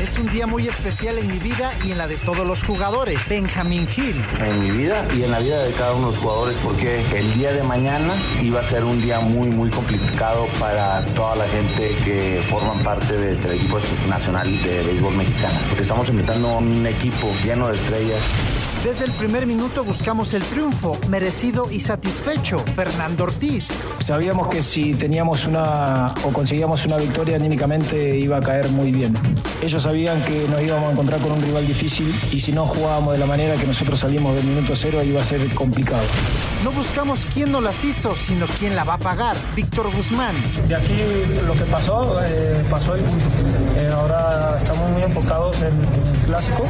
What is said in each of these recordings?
Es un día muy especial en mi vida y en la de todos los jugadores. Benjamin Hill. En mi vida y en la vida de cada uno de los jugadores porque el día de mañana iba a ser un día muy muy complicado para toda la gente que forman parte del equipo nacional de béisbol mexicano. Porque estamos invitando a un equipo lleno de estrellas. Desde el primer minuto buscamos el triunfo, merecido y satisfecho. Fernando Ortiz. Sabíamos que si teníamos una o conseguíamos una victoria anímicamente iba a caer muy bien. Ellos sabían que nos íbamos a encontrar con un rival difícil y si no jugábamos de la manera que nosotros salimos del minuto cero iba a ser complicado. No buscamos quién nos las hizo, sino quién la va a pagar. Víctor Guzmán. De aquí lo que pasó, eh, pasó y eh, ahora estamos muy enfocados en, en el clásico.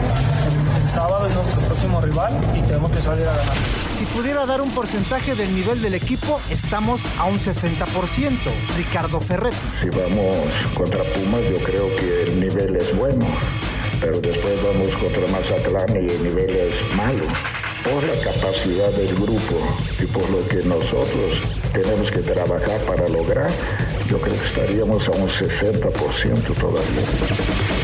El sábado es nuestro próximo rival y tenemos que salir a ganar. Si pudiera dar un porcentaje del nivel del equipo, estamos a un 60%. Ricardo Ferretti. Si vamos contra Pumas, yo creo que el nivel es bueno, pero después vamos contra Mazatlán y el nivel es malo. Por la capacidad del grupo y por lo que nosotros tenemos que trabajar para lograr, yo creo que estaríamos a un 60% todavía.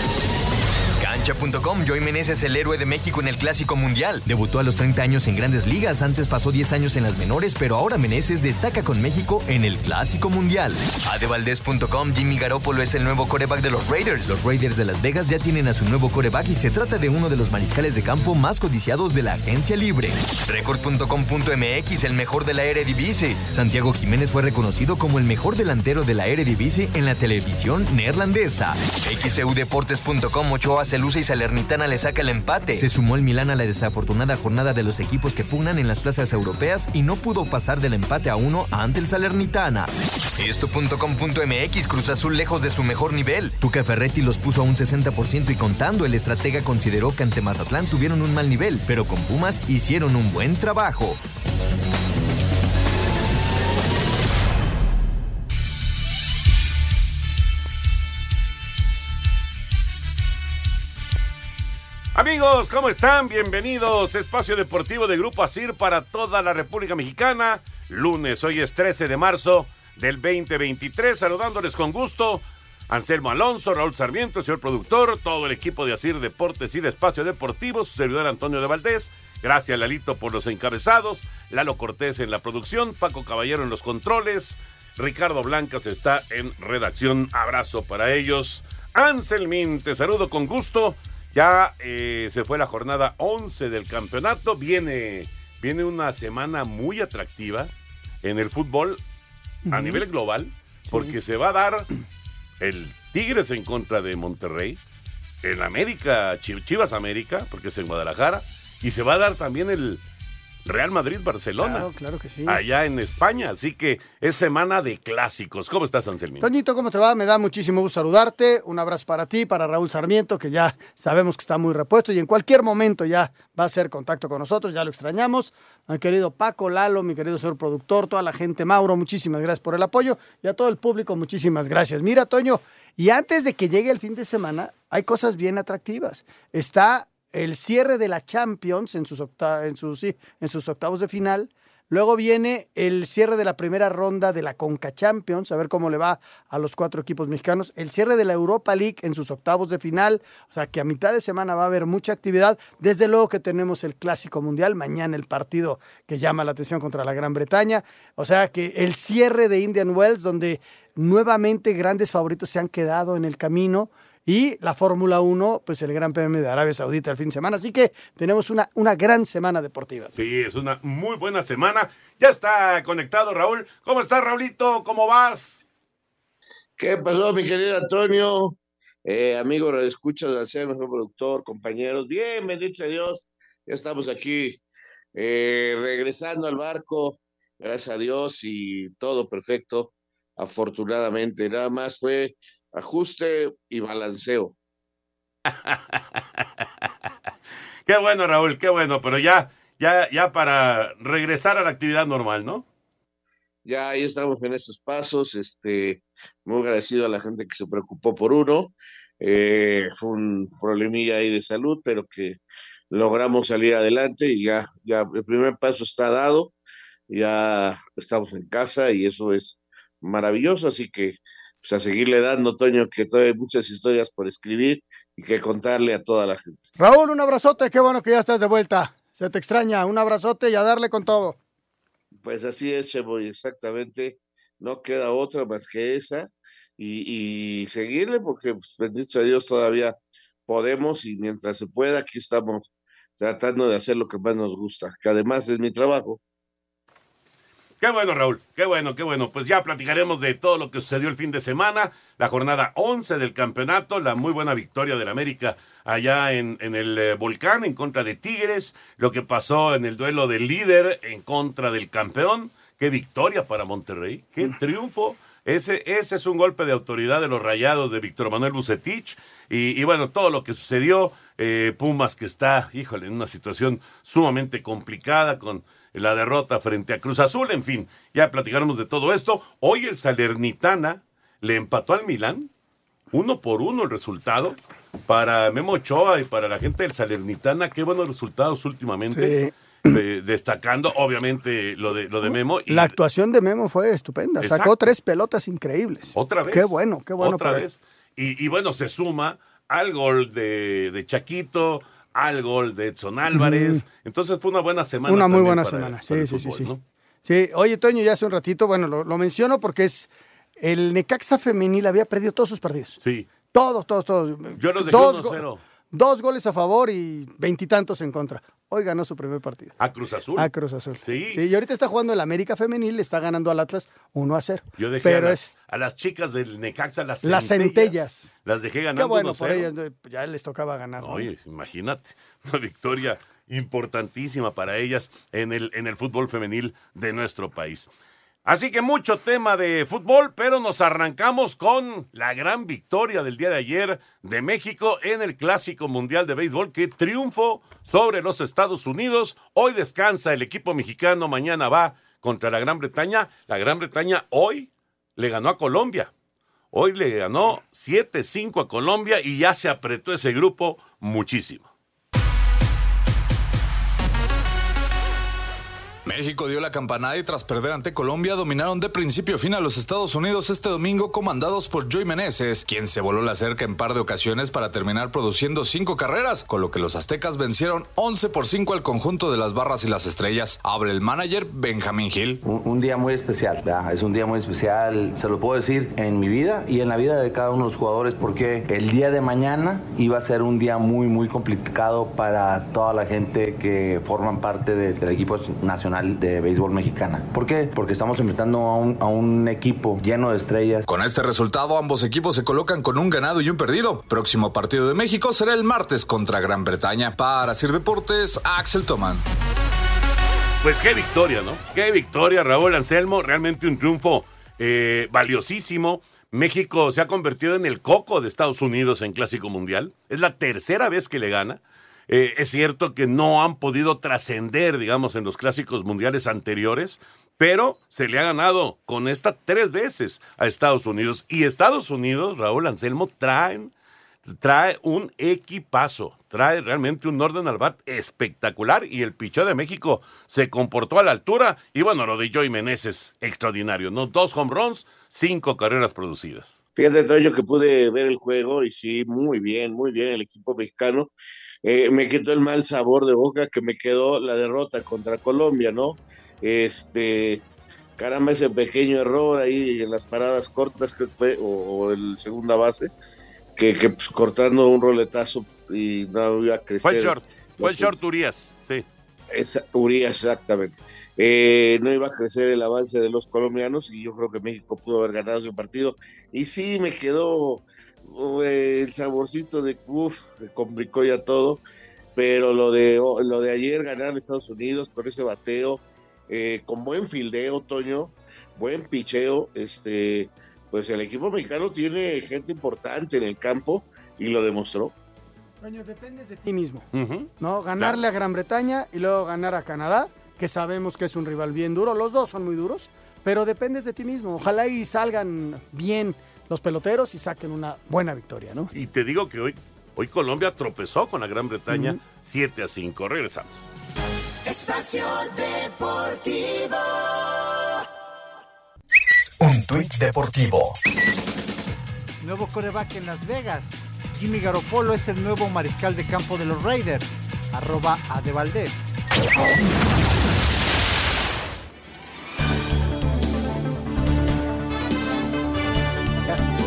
Cancha.com, Joy Meneses, el héroe de México en el Clásico Mundial. Debutó a los 30 años en grandes ligas, antes pasó 10 años en las menores, pero ahora Meneses destaca con México en el Clásico Mundial. Adevaldez.com, Jimmy Garoppolo es el nuevo coreback de los Raiders. Los Raiders de Las Vegas ya tienen a su nuevo coreback y se trata de uno de los mariscales de campo más codiciados de la agencia libre. Record.com.mx, el mejor de la Eredivisie. Santiago Jiménez fue reconocido como el mejor delantero de la Eredivisie en la televisión neerlandesa. XEUDeportes.com, Ochoa se luce y Salernitana le saca el empate. Se sumó el Milán a la desafortunada jornada de los equipos que pugnan en las plazas europeas y no pudo pasar del empate a uno ante el Salernitana. Esto.com.mx Cruz Azul lejos de su mejor nivel. Tuca Ferretti los puso a un 60% y contando, el estratega consideró que ante Mazatlán tuvieron un mal nivel, pero con Pumas hicieron un buen trabajo. Amigos, ¿cómo están? Bienvenidos. Espacio Deportivo de Grupo Asir para toda la República Mexicana. Lunes, hoy es 13 de marzo del 2023. Saludándoles con gusto. Anselmo Alonso, Raúl Sarmiento, señor productor, todo el equipo de Asir Deportes y de Espacio Deportivo, su servidor Antonio de Valdés. Gracias, Lalito, por los encabezados. Lalo Cortés en la producción, Paco Caballero en los controles. Ricardo Blancas está en redacción. Abrazo para ellos. Anselmín, te saludo con gusto. Ya eh, se fue la jornada 11 del campeonato. Viene, viene una semana muy atractiva en el fútbol a nivel global, porque se va a dar el Tigres en contra de Monterrey, el América, Chi- Chivas América, porque es en Guadalajara, y se va a dar también el Real Madrid-Barcelona. Claro, claro que sí. Allá en España, así que es semana de clásicos. ¿Cómo estás, Anselmín? Toñito, ¿cómo te va? Me da muchísimo gusto saludarte. Un abrazo para ti, para Raúl Sarmiento, que ya sabemos que está muy repuesto y en cualquier momento ya va a hacer contacto con nosotros, ya lo extrañamos. Mi querido Paco, Lalo, mi querido señor productor, toda la gente, Mauro, muchísimas gracias por el apoyo y a todo el público, muchísimas gracias. Mira, Toño, y antes de que llegue el fin de semana, hay cosas bien atractivas. Está el cierre de la Champions en sus, en sus, en sus octavos de final. Luego viene el cierre de la primera ronda de la Conca Champions, a ver cómo le va a los cuatro equipos mexicanos. El cierre de la Europa League en sus octavos de final, o sea que a mitad de semana va a haber mucha actividad. Desde luego que tenemos el Clásico Mundial, mañana el partido que llama la atención contra la Gran Bretaña. O sea que el cierre de Indian Wells, donde nuevamente grandes favoritos se han quedado en el camino. Y la Fórmula 1, pues el Gran Premio de Arabia Saudita el fin de semana. Así que tenemos una, una gran semana deportiva. Sí, es una muy buena semana. Ya está conectado Raúl. ¿Cómo estás, Raulito? ¿Cómo vas? ¿Qué pasó, mi querido Antonio? Eh, amigo, escuchas de ser nuestro productor, compañeros. Bien, bendito a Dios. Ya estamos aquí eh, regresando al barco. Gracias a Dios y todo perfecto. Afortunadamente, nada más fue ajuste y balanceo. qué bueno, Raúl, qué bueno, pero ya, ya, ya para regresar a la actividad normal, ¿no? Ya ahí estamos en estos pasos, este, muy agradecido a la gente que se preocupó por uno. Eh, fue un problemilla ahí de salud, pero que logramos salir adelante y ya, ya el primer paso está dado, ya estamos en casa y eso es maravilloso, así que pues a seguirle dando, Toño, que todavía hay muchas historias por escribir y que contarle a toda la gente. Raúl, un abrazote, qué bueno que ya estás de vuelta. Se te extraña, un abrazote y a darle con todo. Pues así es, Cheboy, exactamente. No queda otra más que esa y, y seguirle porque, pues, bendito sea Dios, todavía podemos y mientras se pueda, aquí estamos tratando de hacer lo que más nos gusta, que además es mi trabajo. Qué bueno, Raúl. Qué bueno, qué bueno. Pues ya platicaremos de todo lo que sucedió el fin de semana, la jornada 11 del campeonato, la muy buena victoria del América allá en, en el eh, volcán en contra de Tigres, lo que pasó en el duelo del líder en contra del campeón. Qué victoria para Monterrey, qué triunfo. Ese, ese es un golpe de autoridad de los rayados de Víctor Manuel Bucetich. Y, y bueno, todo lo que sucedió, eh, Pumas que está, híjole, en una situación sumamente complicada con la derrota frente a Cruz Azul, en fin, ya platicaremos de todo esto. Hoy el Salernitana le empató al Milán, uno por uno el resultado. Para Memo Ochoa y para la gente del Salernitana, qué buenos resultados últimamente. Eh, destacando, obviamente, lo de, lo de Memo. Y La actuación de Memo fue estupenda. Sacó tres pelotas increíbles. Otra vez. Qué bueno, qué bueno. Otra para él. vez. Y, y bueno, se suma al gol de, de Chaquito, al gol de Edson Álvarez. Entonces fue una buena semana. Una muy buena para- semana. para Sí, el sí, sí, fútbol, sí. ¿no? Sí, oye, Toño, ya hace un ratito, bueno, lo, lo menciono porque es el Necaxa femenil había perdido todos sus partidos. Sí. Todos, todos, todos. Yo los dejé Dos 1-0. Dos goles a favor y veintitantos en contra. Hoy ganó su primer partido. A Cruz Azul. A Cruz Azul. Sí. y ahorita está jugando el América Femenil, le está ganando al Atlas 1 a 0. Yo dejé Pero a, es las, a las chicas del Necaxa, las, las centellas. Las dejé Qué ganando bueno por 1-0. ellas, eh, ya les tocaba ganar. ¿no? Oye, imagínate, una victoria importantísima para ellas en el, en el fútbol femenil de nuestro país. Así que mucho tema de fútbol, pero nos arrancamos con la gran victoria del día de ayer de México en el Clásico Mundial de Béisbol, que triunfo sobre los Estados Unidos. Hoy descansa el equipo mexicano, mañana va contra la Gran Bretaña. La Gran Bretaña hoy le ganó a Colombia. Hoy le ganó 7-5 a Colombia y ya se apretó ese grupo muchísimo. México dio la campanada y tras perder ante Colombia dominaron de principio a fin a los Estados Unidos este domingo comandados por Joey Meneses, quien se voló la cerca en par de ocasiones para terminar produciendo cinco carreras, con lo que los aztecas vencieron 11 por 5 al conjunto de las barras y las estrellas. Habla el manager Benjamín Gil. Un, día muy especial, es un día muy especial, se lo puedo decir, en mi vida y en la vida de cada uno de los jugadores porque el día de mañana iba a ser un día muy, muy complicado para toda la gente que forman parte de- del equipo nacional de béisbol mexicana. ¿Por qué? Porque estamos enfrentando a un, a un equipo lleno de estrellas. Con este resultado, ambos equipos se colocan con un ganado y un perdido. Próximo partido de México será el martes contra Gran Bretaña. Para Sir Deportes, Axel Toman. Pues qué victoria, ¿no? Qué victoria, Raúl Anselmo. Realmente un triunfo eh, valiosísimo. México se ha convertido en el coco de Estados Unidos en Clásico Mundial. Es la tercera vez que le gana. Eh, es cierto que no han podido trascender, digamos, en los clásicos mundiales anteriores, pero se le ha ganado con esta tres veces a Estados Unidos. Y Estados Unidos, Raúl Anselmo, traen, trae un equipazo. trae realmente un orden al bat espectacular y el picheo de México se comportó a la altura. Y bueno, lo de Joey Meneses, extraordinario, ¿no? Dos home runs, cinco carreras producidas. Fíjate, Toño, que pude ver el juego y sí, muy bien, muy bien el equipo mexicano. Eh, me quitó el mal sabor de boca que me quedó la derrota contra Colombia, ¿no? Este, caramba, ese pequeño error ahí en las paradas cortas que fue, o, o el segunda base, que, que pues, cortando un roletazo y no iba a crecer. Fue el short, fue el short Urias, sí. Esa, Urias, exactamente. Eh, no iba a crecer el avance de los colombianos y yo creo que México pudo haber ganado ese partido. Y sí, me quedó el saborcito de uff, se complicó ya todo. Pero lo de, lo de ayer ganar a Estados Unidos con ese bateo, eh, con buen fildeo, Toño, buen picheo, este, pues el equipo mexicano tiene gente importante en el campo y lo demostró. Toño, dependes de ti mismo, ¿no? Ganarle a Gran Bretaña y luego ganar a Canadá, que sabemos que es un rival bien duro, los dos son muy duros, pero dependes de ti mismo. Ojalá y salgan bien los peloteros y saquen una buena victoria, ¿no? Y te digo que hoy, hoy Colombia tropezó con la Gran Bretaña 7 a 5. Regresamos. Espacio Deportivo. Un tuit deportivo. Nuevo coreback en Las Vegas. Jimmy Garoppolo es el nuevo mariscal de campo de los Raiders. Arroba a de Valdés.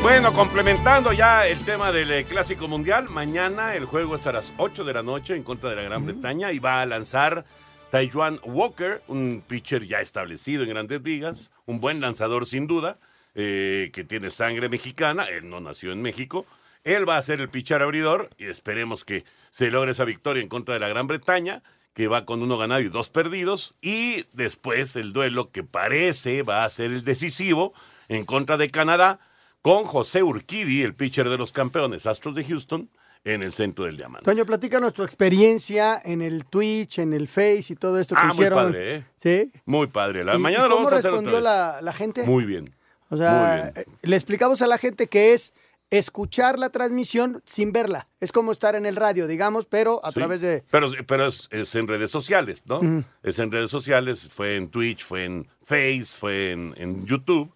Bueno, complementando ya el tema del eh, Clásico Mundial, mañana el juego es a las 8 de la noche en contra de la Gran Bretaña y va a lanzar Taijuan Walker, un pitcher ya establecido en grandes ligas, un buen lanzador sin duda, eh, que tiene sangre mexicana, él no nació en México, él va a ser el pitcher abridor y esperemos que se logre esa victoria en contra de la Gran Bretaña, que va con uno ganado y dos perdidos, y después el duelo que parece va a ser el decisivo en contra de Canadá, con José Urquidi, el pitcher de los campeones Astros de Houston, en el centro del diamante. Toño, platícanos tu experiencia en el Twitch, en el Face y todo esto que Ah, muy padre, ¿eh? Sí. Muy padre. La ¿Y- mañana y lo vamos a hacer otra respondió vez. la, la gente? Muy bien. O sea, bien. eh, le explicamos a la gente que es escuchar la transmisión sin verla. Es como estar en el radio, digamos, pero a Sí, través de... Pero, pero es, es en redes sociales, ¿no? Es en redes sociales, fue en Twitch, fue en Face, fue en, en YouTube.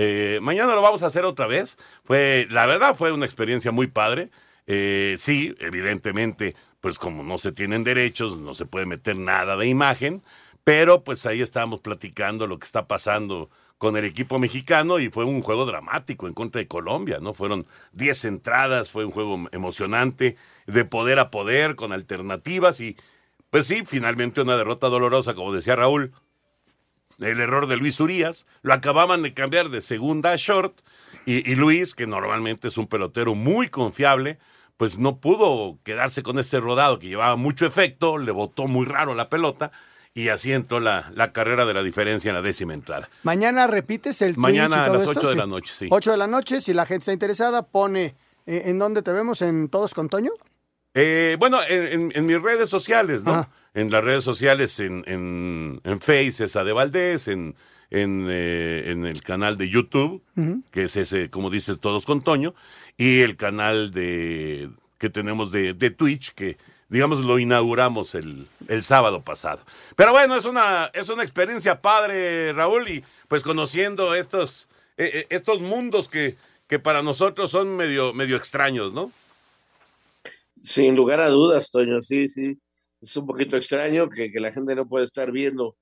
Eh, mañana lo vamos a hacer otra vez. Fue, la verdad, fue una experiencia muy padre. Eh, sí, evidentemente, pues como no se tienen derechos, no se puede meter nada de imagen, pero pues ahí estábamos platicando lo que está pasando con el equipo mexicano y fue un juego dramático en contra de Colombia, ¿no? Fueron 10 entradas, fue un juego emocionante, de poder a poder, con alternativas y pues sí, finalmente una derrota dolorosa, como decía Raúl, el error de Luis Urias, lo acababan de cambiar de segunda a short y, y Luis, que normalmente es un pelotero muy confiable, pues no pudo quedarse con ese rodado que llevaba mucho efecto, le botó muy raro la pelota y así entró la, la carrera de la diferencia en la décima entrada. Mañana repites el Mañana a las esto, 8 de sí. la noche, sí. 8 de la noche, si la gente está interesada, pone... eh, ¿En dónde te vemos? ¿En Todos con Toño? Eh, bueno, en, en- en mis redes sociales, ¿no? En las redes sociales, en, en, en Face es de Valdés, en, en, eh, en el canal de YouTube, que es ese, como dices, Todos con Toño, y el canal de que tenemos de, de Twitch, que digamos lo inauguramos el, el sábado pasado. Pero bueno, es una, es una experiencia padre, Raúl, y pues conociendo estos, eh, eh, estos mundos que, que para nosotros son medio, medio extraños, ¿no? Sin lugar a dudas, Toño, sí, sí. Es un poquito extraño que, que la gente no puede estar viendo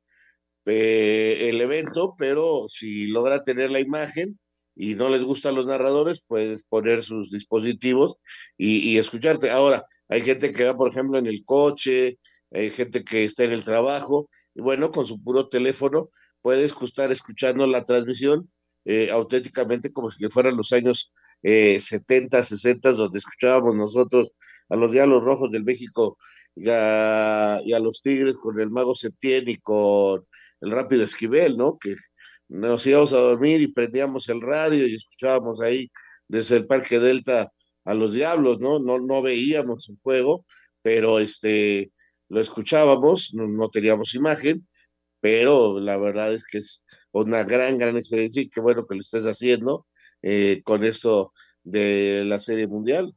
eh, el evento, pero si logra tener la imagen y no les gustan los narradores, puedes poner sus dispositivos y, y escucharte. Ahora, hay gente que va, por ejemplo, en el coche, hay gente que está en el trabajo, y bueno, con su puro teléfono puedes estar escuchando la transmisión eh, auténticamente como si fueran los años eh, 70, 60, donde escuchábamos nosotros a los Diablos Rojos del México y a, los Tigres con el Mago Septién y con el Rápido Esquivel, ¿no? Que nos íbamos a dormir y prendíamos el radio y escuchábamos ahí desde el Parque Delta a los Diablos, ¿no? No, no veíamos el juego, pero este, lo escuchábamos, no, no teníamos imagen, pero la verdad es que es una gran, gran experiencia y qué bueno que lo estés haciendo eh, con esto de la Serie Mundial.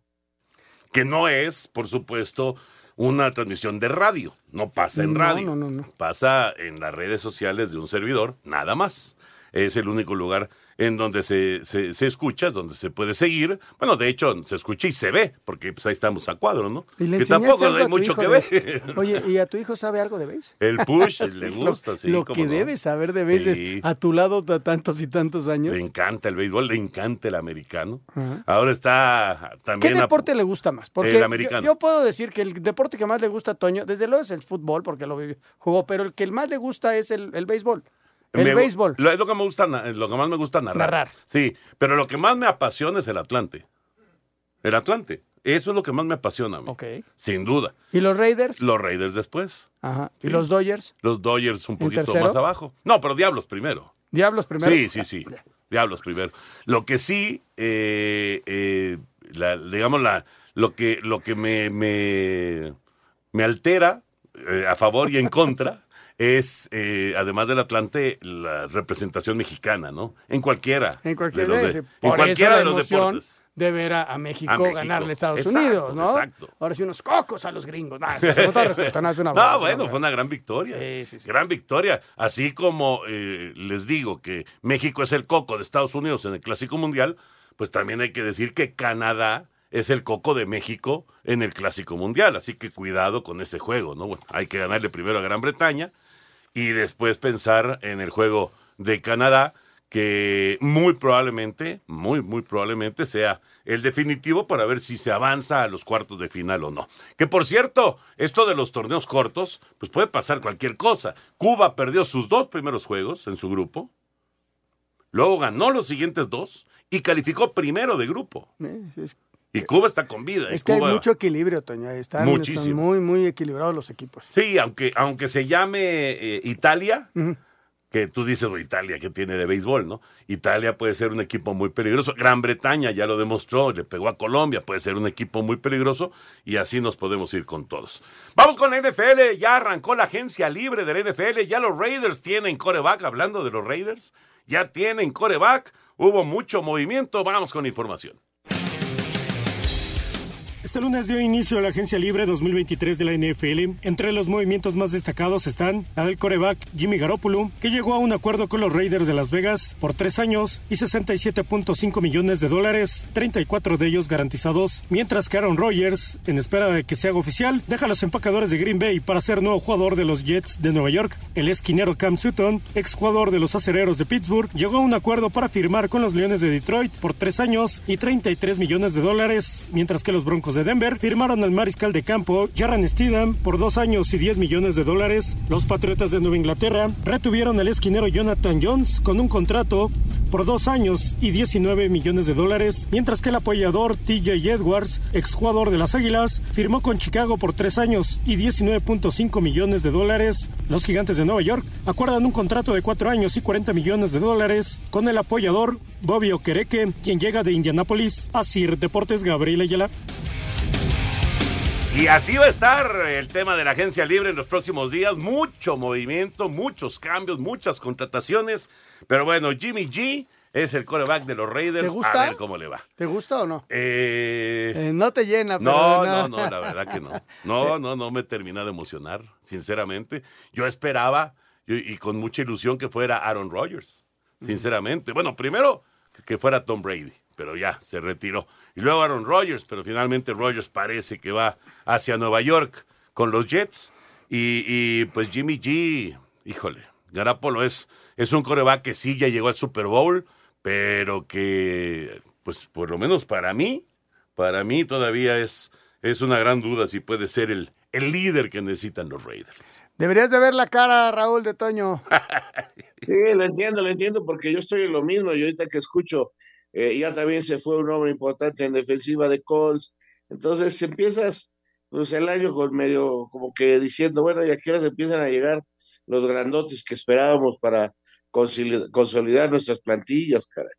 Que no es, por supuesto, una transmisión de radio. No pasa en No, radio. no, no, no. Pasa en las redes sociales de un servidor, nada más. Es el único lugar en donde se, se, se escucha, donde se puede seguir. Bueno, de hecho, se escucha y se ve, porque pues ahí estamos a cuadro, ¿no? ¿Y le que tampoco hay mucho que de- ver. Oye, ¿y a tu hijo sabe algo de base? El push le gusta, lo, sí. Lo que no. debes saber de veces Sí. a tu lado ta- tantos y tantos años. Le encanta el béisbol, le encanta el americano. Ahora está ¿Qué también... a- deporte le gusta más? Porque El americano. Yo, puedo decir que el deporte que más le gusta a Toño, desde luego es el fútbol, porque lo jugó, pero el que más le gusta es el, el béisbol. El Me- béisbol. Lo, es lo que me gusta, na- lo que más me gusta narrar. Narrar. Sí, pero lo que más me apasiona es el Atlante. El Atlante. Eso es lo que más me apasiona a mí. Sin duda. ¿Y los Raiders? Los Raiders después. Ajá. ¿Y Sí. los Dodgers? Los Dodgers un ¿En poquito tercero? más abajo. No, pero Diablos primero. ¿Diablos primero? Sí, sí, sí. Diablos primero. Lo que sí, eh, eh, la- digamos, la, lo que, lo que me, me, me altera eh, a favor y en contra es, eh, además del Atlante, la representación mexicana, ¿no? En cualquiera. En cualquier de los de- en cualquiera de los deportes. de ver a, a México, A México. ganarle a Estados Exacto, Unidos, ¿no? exacto. Ahora sí, unos cocos a los gringos. Todo respeto, no, es una No, una bueno, fue una gran victoria. Gran victoria. Así como eh, les digo que México es el coco de Estados Unidos en el Clásico Mundial, pues también hay que decir que Canadá es el coco de México en el Clásico Mundial. Así que cuidado con ese juego, ¿no? Bueno, hay que ganarle primero a Gran Bretaña y después pensar en el juego de Canadá, que muy probablemente, muy, muy probablemente sea el definitivo para ver si se avanza a los cuartos de final o no. Que por cierto, esto de los torneos cortos, pues puede pasar cualquier cosa. Cuba perdió sus dos primeros juegos en su grupo, luego ganó los siguientes dos y calificó primero de grupo. Eh, es, Y Cuba está con vida. es que hay mucho equilibrio, Toño. Están, Muchísimo. Muy, muy equilibrados los equipos. Sí, aunque, aunque se llame eh, Italia, que tú dices, "Bueno, Italia, que tiene de béisbol, no? Italia puede ser un equipo muy peligroso. Gran Bretaña ya lo demostró, le pegó a Colombia, puede ser un equipo muy peligroso y así nos podemos ir con todos. Vamos con la NFL, ya arrancó la agencia libre de la NFL, ya los Raiders tienen coreback, hablando de los Raiders, ya tienen coreback, hubo mucho movimiento, vamos con información. Este lunes dio inicio a la agencia libre 2023 de la NFL. Entre los movimientos más destacados están la del coreback Jimmy Garoppolo, que llegó a un acuerdo con los Raiders de Las Vegas por tres años y 67.5 millones de dólares, 34 de ellos garantizados, mientras que Aaron Rodgers, en espera de que se haga oficial, deja los empacadores de Green Bay para ser nuevo jugador de los Jets de Nueva York. El esquinero Cam Sutton, ex jugador de los acereros de Pittsburgh, llegó a un acuerdo para firmar con los Leones de Detroit por tres años y 33 millones de dólares, mientras que los Broncos de Denver firmaron al mariscal de campo Jarran Steedham por dos años y 10 millones de dólares. Los Patriotas de Nueva Inglaterra retuvieron al esquinero Jonathan Jones con un contrato por dos años y 19 millones de dólares, mientras que el apoyador TJ Edwards, exjugador de las Águilas, firmó con Chicago por tres años y 19.5 millones de dólares. Los Gigantes de Nueva York acuerdan un contrato de cuatro años y 40 millones de dólares con el apoyador Bobby Okereke, quien llega de Indianápolis a Sir Deportes Gabriel Ayala. Y así va a estar el tema de la agencia libre en los próximos días. Mucho movimiento, muchos cambios, muchas contrataciones. Pero bueno, Jimmy G es el coreback de los Raiders. ¿Te gusta? A ver cómo le va. ¿Te gusta o no? Eh, Eh, no te llena, pero no, no, no, la verdad que no. No, no, no me termina de emocionar, sinceramente. Yo esperaba, y, y con mucha ilusión, que fuera Aaron Rodgers, sinceramente. Bueno, primero que fuera Tom Brady, pero ya se retiró. Y luego Aaron Rodgers, pero finalmente Rodgers parece que va hacia Nueva York con los Jets. Y, y, pues Jimmy G, híjole, Garapolo es, es un coreback que sí ya llegó al Super Bowl, pero que, pues por lo menos para mí, para mí todavía es, es una gran duda si puede ser el, el líder que necesitan los Raiders. Deberías de ver la cara, Raúl de Toño. Sí, lo entiendo, lo entiendo, porque yo estoy en lo mismo. Y ahorita que escucho, eh, ya también se fue un hombre importante en defensiva de Colts. Entonces empiezas pues el año con medio como que diciendo, bueno, y aquí ahora empiezan a llegar los grandotes que esperábamos para consoli- consolidar nuestras plantillas, caray.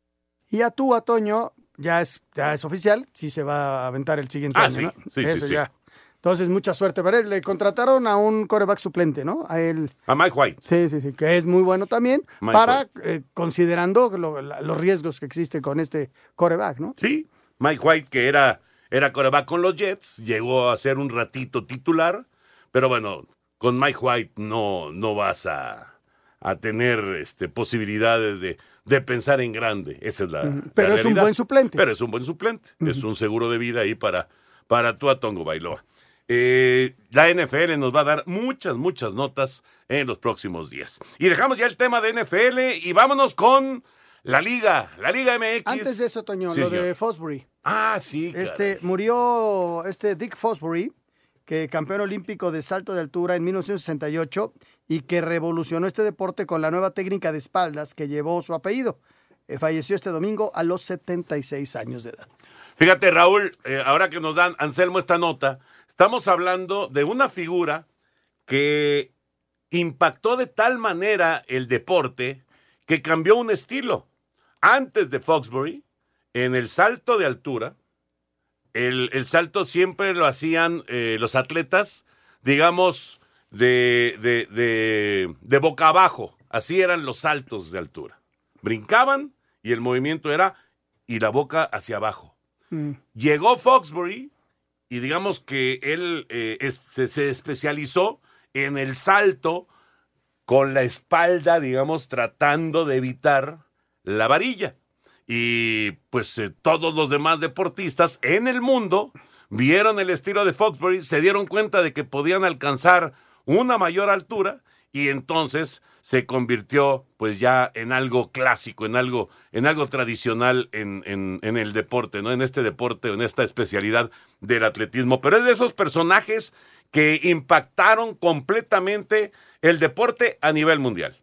Y a tú, a Toño, ya es, ya es oficial, sí se va a aventar el siguiente Ah, año, sí, ¿no? sí, sí, Eso sí. ya. Entonces, mucha suerte para él. Le contrataron a un coreback suplente, ¿no? A él. A Mike White. Sí, sí, sí, que es muy bueno también, Mike para, eh, considerando lo- la- los riesgos que existen con este coreback, ¿no? Sí, Mike White, que era era coreback con los Jets, llegó a ser un ratito titular, pero bueno, con Mike White no, no vas a, a tener este, posibilidades de, de pensar en grande. Esa es la. Pero es un buen suplente. Pero es un buen suplente. Es un seguro de vida ahí para, para tu Tongo Bailoa. Eh, la NFL nos va a dar muchas, muchas notas en los próximos días. Y dejamos ya el tema de NFL y vámonos con la Liga, la Liga MX. Antes de eso, Toño, Sí, lo señor. de Fosbury. Ah, sí. Este, murió este Dick Fosbury, que campeón olímpico de salto de altura en 1968 y que revolucionó este deporte con la nueva técnica de espaldas que llevó su apellido. Eh, falleció este domingo a los 76 años de edad. Fíjate, Raúl, eh, ahora que nos dan Anselmo esta nota, estamos hablando de una figura que impactó de tal manera el deporte que cambió un estilo. Antes de Foxbury, en el salto de altura, el, el salto siempre lo hacían eh, los atletas, digamos, de, de, de, de boca abajo. Así eran los saltos de altura. Brincaban y el movimiento era y la boca hacia abajo. Llegó Foxbury y digamos que él eh, se especializó en el salto con la espalda, digamos, tratando de evitar la varilla. Y pues eh, todos los demás deportistas en el mundo vieron el estilo de Foxbury, se dieron cuenta de que podían alcanzar una mayor altura y entonces se convirtió pues ya en algo clásico, en algo, en algo tradicional en, en- el deporte, ¿no? En este deporte, en esta especialidad del atletismo. Pero es de esos personajes que impactaron completamente el deporte a nivel mundial.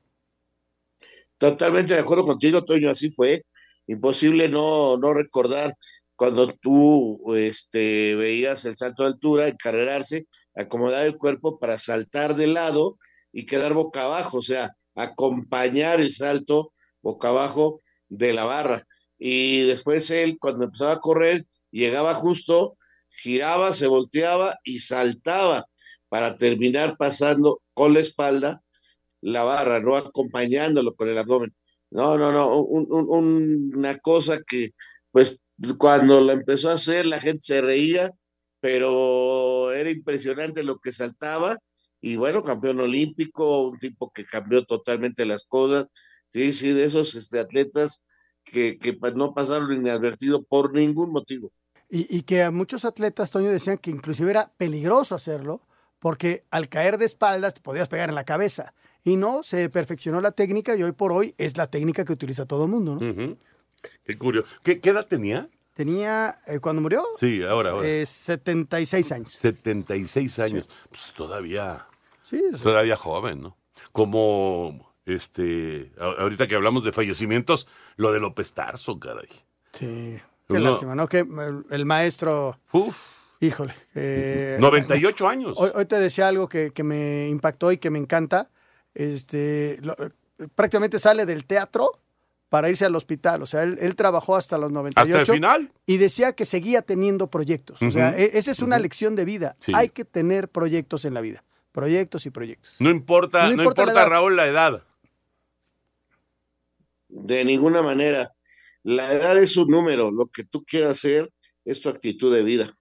Totalmente de acuerdo contigo, Toño, así fue. Imposible no, no recordar cuando tú este, veías el salto de altura, encarrerarse, acomodar el cuerpo para saltar de lado y quedar boca abajo, o sea, acompañar el salto boca abajo de la barra. Y después él, cuando empezaba a correr, llegaba justo, giraba, se volteaba y saltaba para terminar pasando con la espalda la barra, no acompañándolo con el abdomen. No, no, no, un- un- un- una cosa que, pues, cuando la empezó a hacer, la gente se reía, pero era impresionante lo que saltaba. Y bueno, campeón olímpico, un tipo que cambió totalmente las cosas. Sí, sí, de esos este, atletas que, que no pasaron inadvertido por ningún motivo. Y, y que a muchos atletas, Toño, decían que inclusive era peligroso hacerlo, porque al caer de espaldas te podías pegar en la cabeza. Y no, se perfeccionó la técnica y hoy por hoy es la técnica que utiliza todo el mundo, ¿no? Qué curioso. ¿Qué, qué edad tenía? Tenía, eh, cuando murió, Sí, ahora, ahora. eh, 76 años. 76 años. Pues todavía, Sí, todavía joven, ¿no? Como, este, ahorita que hablamos de fallecimientos, lo de López Tarso, caray. Sí. Qué Uno- lástima, ¿no? Que el, maestro. Híjole. eh, 98 años. Hoy, hoy te decía algo que, que me impactó y que me encanta. Este, lo- prácticamente sale del teatro para irse al hospital. O sea, él, él trabajó hasta los 98. Hasta el final. Y decía que seguía teniendo proyectos. O sea, e- esa es una lección de vida. Sí. Hay que tener proyectos en la vida. Proyectos y proyectos. No importa, No no importa importa, la edad. Raúl, la edad. De ninguna manera. La edad es un número, lo que tú quieras hacer es tu actitud de vida.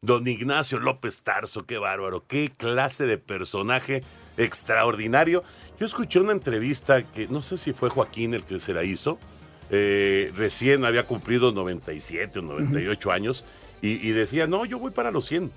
Don Ignacio López Tarso, qué bárbaro, qué clase de personaje extraordinario. Yo escuché una entrevista que no sé si fue Joaquín el que se la hizo, eh, recién había cumplido 97 o 98 años y, y decía, no, yo voy para los 100.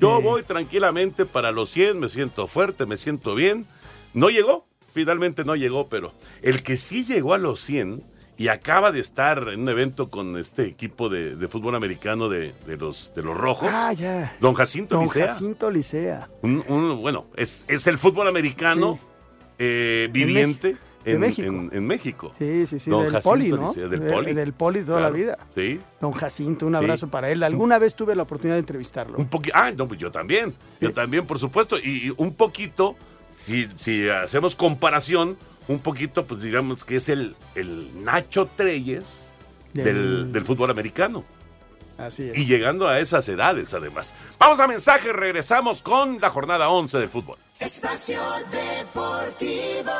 Yo voy tranquilamente para los 100, me siento fuerte, me siento bien. No llegó, finalmente no llegó, pero el que sí llegó a los 100 y acaba de estar en un evento con este equipo de, de fútbol americano de, de los, de los rojos. Ah, ya. Don Jacinto Don Licea. Jacinto Licea. Un- un- bueno, es, es el fútbol americano eh, viviente en, México. en- en México. Sí, sí, sí. Don del Jacinto poli, ¿no? Del poli. Del poli toda Claro, la vida. Sí. Don Jacinto, un Sí. abrazo para él. Alguna vez tuve la oportunidad de entrevistarlo. Un poquito. Ah, no, pues yo también. Yo también, por supuesto. Y, y un poquito, si, si hacemos comparación, un poquito, pues digamos que es el, el Nacho Treyes del, Del- del fútbol americano. Así es. Y llegando a esas edades, además. Vamos a mensaje, regresamos con la jornada 11 del fútbol. Espacio Deportivo.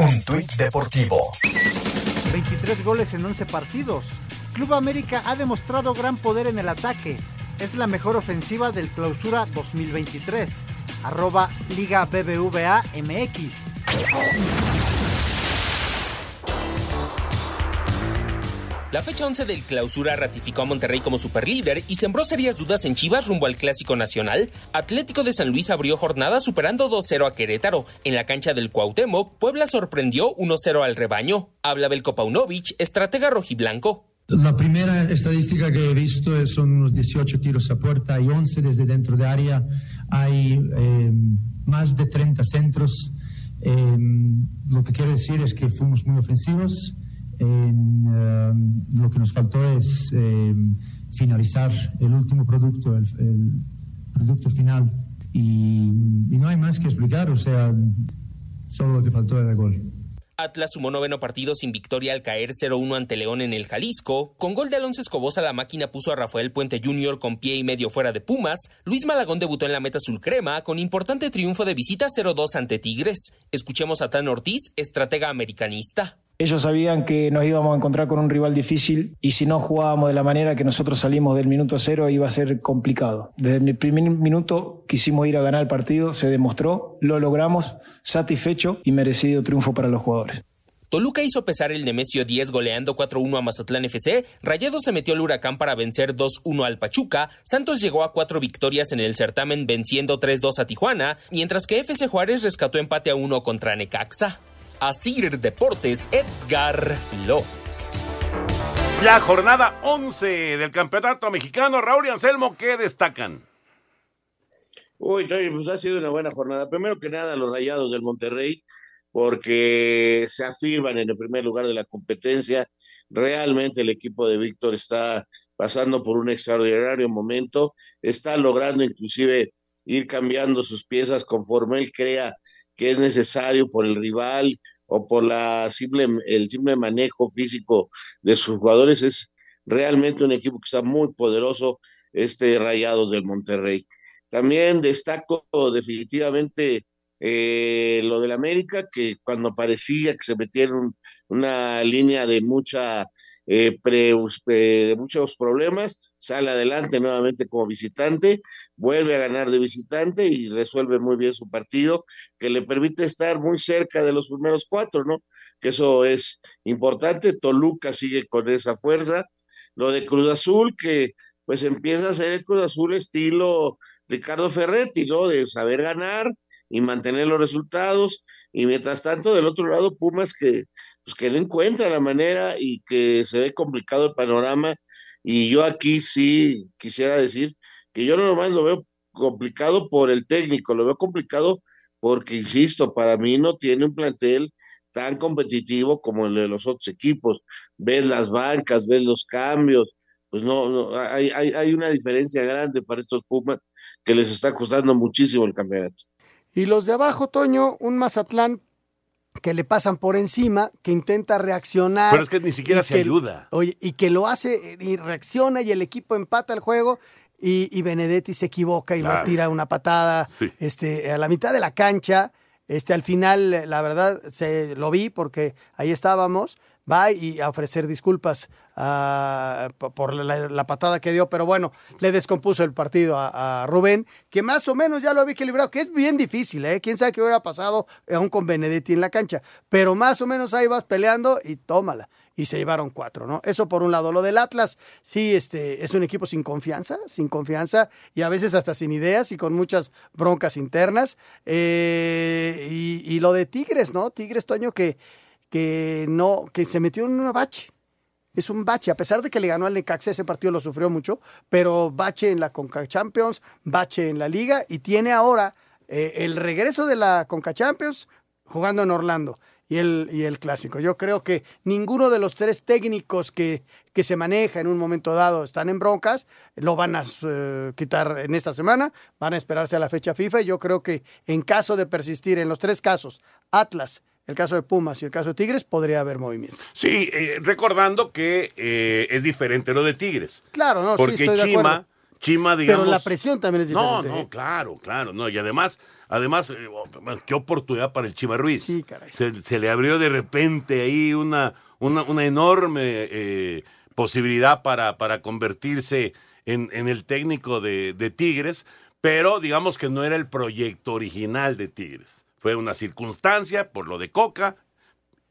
Un tuit deportivo. 23 goles en 11 partidos. Club América ha demostrado gran poder en el ataque. Es la mejor ofensiva del clausura 2023. Arroba Liga BBVA MX. La fecha 11 del clausura ratificó a Monterrey como superlíder y sembró serias dudas en Chivas rumbo al Clásico Nacional. Atlético de San Luis abrió jornada superando 2-0 a Querétaro. En la cancha del Cuauhtémoc, Puebla sorprendió 1-0 al rebaño. Habla Belko Paunovic, estratega rojiblanco. La primera estadística que he visto son unos 18 tiros a puerta y 11 desde dentro de área. Hay eh, más de 30 centros. Eh, lo que quiere decir es que fuimos muy ofensivos. Eh, lo que nos faltó es eh, finalizar el último producto, el, producto final. Y, y, no hay más que explicar, o sea, solo lo que faltó era el gol. Atlas sumó noveno partido sin victoria al caer 0-1 ante León en el Jalisco. Con gol de Alonso Escobosa, la máquina puso a Rafael Puente Jr. con pie y medio fuera de Pumas. Luis Malagón debutó en la meta azul crema con importante triunfo de visita 0-2 ante Tigres. Escuchemos a Tan Ortiz, estratega americanista. Ellos sabían que nos íbamos a encontrar con un rival difícil y si no jugábamos de la manera que nosotros salimos del minuto cero iba a ser complicado. Desde el primer minuto quisimos ir a ganar el partido, se demostró, lo logramos, satisfecho y merecido triunfo para los jugadores. Toluca hizo pesar el Nemesio 10 goleando 4-1 a Mazatlán FC, Rayado se metió al Huracán para vencer 2-1 al Pachuca, Santos llegó a cuatro victorias en el certamen venciendo 3-2 a Tijuana, mientras que FC Juárez rescató empate a 1 contra Necaxa. Asir Deportes, Edgar Flores. La jornada 11 del Campeonato Mexicano, Raúl y Anselmo, ¿qué destacan? Uy, pues ha sido una buena jornada. Primero que nada, los rayados del Monterrey, porque se afirman en el primer lugar de la competencia. Realmente el equipo de Víctor está pasando por un extraordinario momento, está logrando inclusive ir cambiando sus piezas conforme él crea que es necesario por el rival o por el simple manejo físico de sus jugadores. Es realmente un equipo que está muy poderoso, este Rayados del Monterrey. También destaco definitivamente eh, lo del América, que cuando parecía que se metieron una línea de mucha eh, pre, muchos problemas, sale adelante nuevamente como visitante, vuelve a ganar de visitante y resuelve muy bien su partido, que le permite estar muy cerca de los primeros cuatro, ¿no? Que eso es importante. Toluca sigue con esa fuerza. Lo de Cruz Azul, que pues empieza a ser el Cruz Azul estilo Ricardo Ferretti, ¿no? De saber ganar y mantener los resultados. Y mientras tanto, del otro lado, Pumas que pues que no encuentra la manera y que se ve complicado el panorama. Y yo aquí sí quisiera decir que yo nomás lo veo complicado por el técnico, lo veo complicado porque, insisto, para mí no tiene un plantel tan competitivo como el de los otros equipos. Ves las bancas, ves los cambios, pues no, no hay, hay, hay una diferencia grande para estos Pumas que les está costando muchísimo el campeonato. Y los de abajo, Toño, un Mazatlán que le pasan por encima, que intenta reaccionar. Pero es que ni siquiera se que, ayuda. Oye, y que lo hace y reacciona y el equipo empata el juego y, y Benedetti se equivoca y claro. va a tirar una patada sí. este, a la mitad de la cancha. Este, al final, la verdad, se, lo vi porque ahí estábamos. Va y a ofrecer disculpas uh, por la, patada que dio, pero bueno, le descompuso el partido a, Rubén, que más o menos ya lo había equilibrado, que es bien difícil, ¿eh? Quién sabe qué hubiera pasado aún con Benedetti en la cancha, pero más o menos ahí vas peleando y tómala y se llevaron cuatro, ¿no? Eso por un lado. Lo del Atlas, sí, este, es un equipo sin confianza, sin confianza y a veces hasta sin ideas y con muchas broncas internas. Eh, y, lo de Tigres, ¿no? Tigres, Toño, que, que no, que se metió en un bache. Es un bache, a pesar de que le ganó al Necaxa, ese partido lo sufrió mucho, pero bache en la Conca Champions, bache en la Liga y tiene ahora eh, el regreso de la Conca Champions jugando en Orlando y el, y el clásico. Yo creo que ninguno de los tres técnicos que, que se maneja en un momento dado están en broncas, lo van a uh, quitar en esta semana, van a esperarse a la fecha FIFA y yo creo que en caso de persistir en los tres casos, Atlas, el caso de Pumas y el caso de Tigres, podría haber movimiento. Sí, eh, recordando que eh, es diferente lo de Tigres. Claro, no, porque sí, estoy Chima, de acuerdo. Chima, digamos. Pero la presión también es diferente. No, no, ¿eh? claro, claro, no, y además, además, eh, qué oportunidad para el Chima Ruiz. Sí, caray. Se, se, le abrió de repente ahí una, una, una enorme eh, posibilidad para, para convertirse en, en el técnico de, de Tigres, pero digamos que no era el proyecto original de Tigres. Fue una circunstancia por lo de Coca,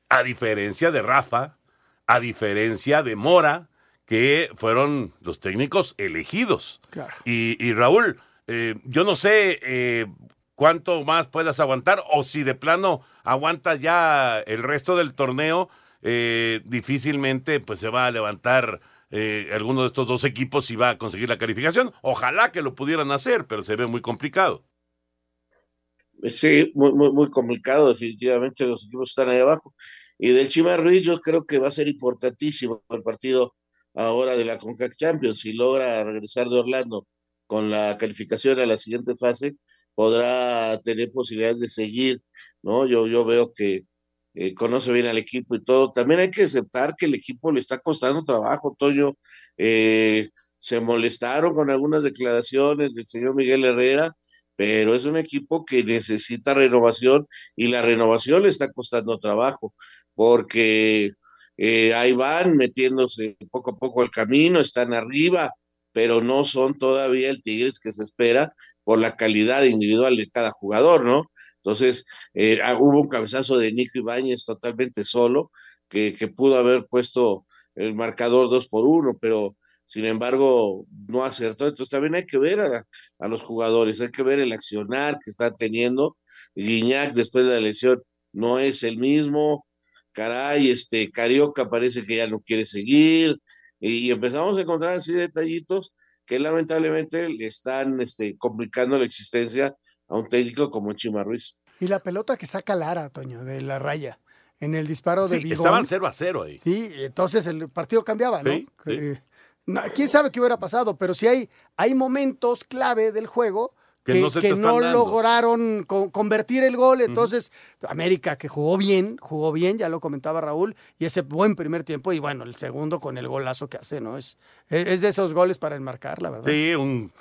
a diferencia de Rafa, a diferencia de Mora, que fueron los técnicos elegidos. Claro. Y, y Raúl, eh, yo no sé eh, cuánto más puedas aguantar o si de plano aguantas ya el resto del torneo, eh, difícilmente pues se va a levantar eh, alguno de estos dos equipos y va a conseguir la calificación. Ojalá que lo pudieran hacer, pero se ve muy complicado. Sí, muy, muy, muy complicado, definitivamente los equipos están ahí abajo. Y del Chima Ruiz yo creo que va a ser importantísimo el partido ahora de la CONCACAF Champions. Si logra regresar de Orlando con la calificación a la siguiente fase, podrá tener posibilidades de seguir, ¿no? Yo, yo veo que eh, conoce bien al equipo y todo. También hay que aceptar que el equipo le está costando trabajo, Toño. Eh, se molestaron con algunas declaraciones del señor Miguel Herrera, pero es un equipo que necesita renovación y la renovación le está costando trabajo, porque eh, ahí van metiéndose poco a poco al camino, están arriba, pero no son todavía el Tigres que se espera por la calidad individual de cada jugador, ¿no? Entonces, eh, ah, hubo un cabezazo de Nico Ibáñez totalmente solo, que, que pudo haber puesto el marcador dos por uno, pero sin embargo no acertó. Entonces también hay que ver a, a los jugadores, hay que ver el accionar que están teniendo. Guiñac después de la lesión no es el mismo. Caray, este Carioca parece que ya no quiere seguir. Y empezamos a encontrar así detallitos que lamentablemente le están este, complicando la existencia a un técnico como Chima Ruiz. Y la pelota que saca Lara, Toño, de la raya, en el disparo de Sí, Bigón. estaban 0 a 0 ahí. Sí, entonces el partido cambiaba, ¿no? Sí, sí. Eh, no, ¿Quién sabe qué hubiera pasado? Pero sí hay, hay momentos clave del juego Que que, no se que lograron co- convertir el gol. Entonces, América que jugó bien, jugó bien, ya lo comentaba Raúl, y ese buen primer tiempo, y bueno, el segundo con el golazo que hace, ¿no? Es, es de esos goles para enmarcar, la verdad. Sí, un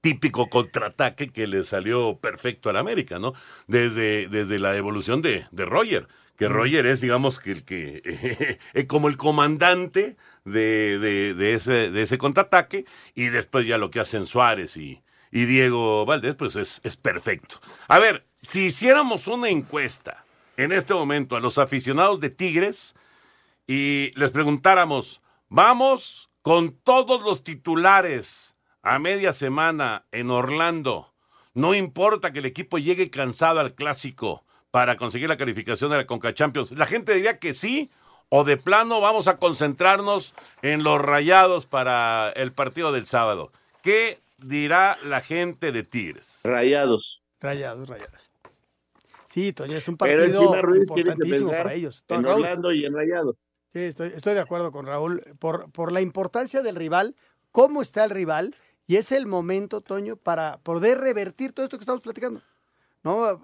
típico contraataque que le salió perfecto al América, ¿no? Desde, desde la evolución de, de Roger, que Roger es, digamos, que el que, es como el comandante de, de, de ese, de ese contraataque, y después ya lo que hacen Suárez y, y Diego Valdés, pues es, es perfecto. A ver, si hiciéramos una encuesta en este momento a los aficionados de Tigres y les preguntáramos, vamos con todos los titulares a media semana en Orlando, no importa que el equipo llegue cansado al clásico para conseguir la calificación de la Conca Champions, la gente diría que sí o de plano vamos a concentrarnos en los rayados para el partido del sábado. ¿Qué dirá la gente de Tigres? Rayados. Rayados, rayados. Sí, Toño, es un Pero partido encima Ruiz tiene que importantísimo para ellos. en Raúl, Orlando y en Rayados. Sí, estoy, estoy de acuerdo con Raúl. Por, por la importancia del rival, cómo está el rival, y es el momento, Toño, para poder revertir todo esto que estamos platicando. ¿No?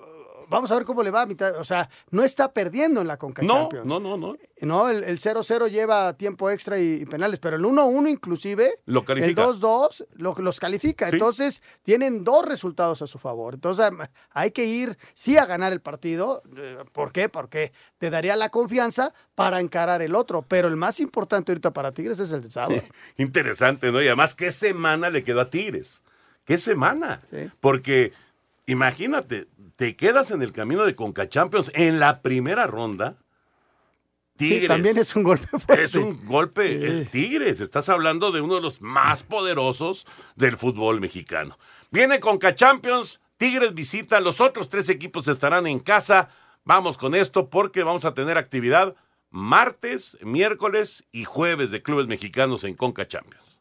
Vamos a ver cómo le va a mitad. O sea, no está perdiendo en la Conca No, Champions. no, no, no. No, el el 0-0 lleva tiempo extra y, y penales, pero el 1-1 inclusive, Lo califica. el 2-2 lo- los califica. Sí. Entonces, tienen dos resultados a su favor. Entonces, hay que ir, sí, a ganar el partido. Eh, ¿Por qué? Porque te daría la confianza para encarar el otro. Pero el más importante ahorita para Tigres es el de sábado. Interesante, ¿no? Y además, ¿qué semana le quedó a Tigres? ¿Qué semana? Porque, imagínate, te quedas en el camino de Conca Champions en la primera ronda. Tigres. Sí, también es un golpe fuerte. Es un golpe. eh, Tigres, estás hablando de uno de los más poderosos del fútbol mexicano. Viene Conca Champions, Tigres visita, los otros tres equipos estarán en casa. Vamos con esto porque vamos a tener actividad martes, miércoles y jueves de clubes mexicanos en Conca Champions.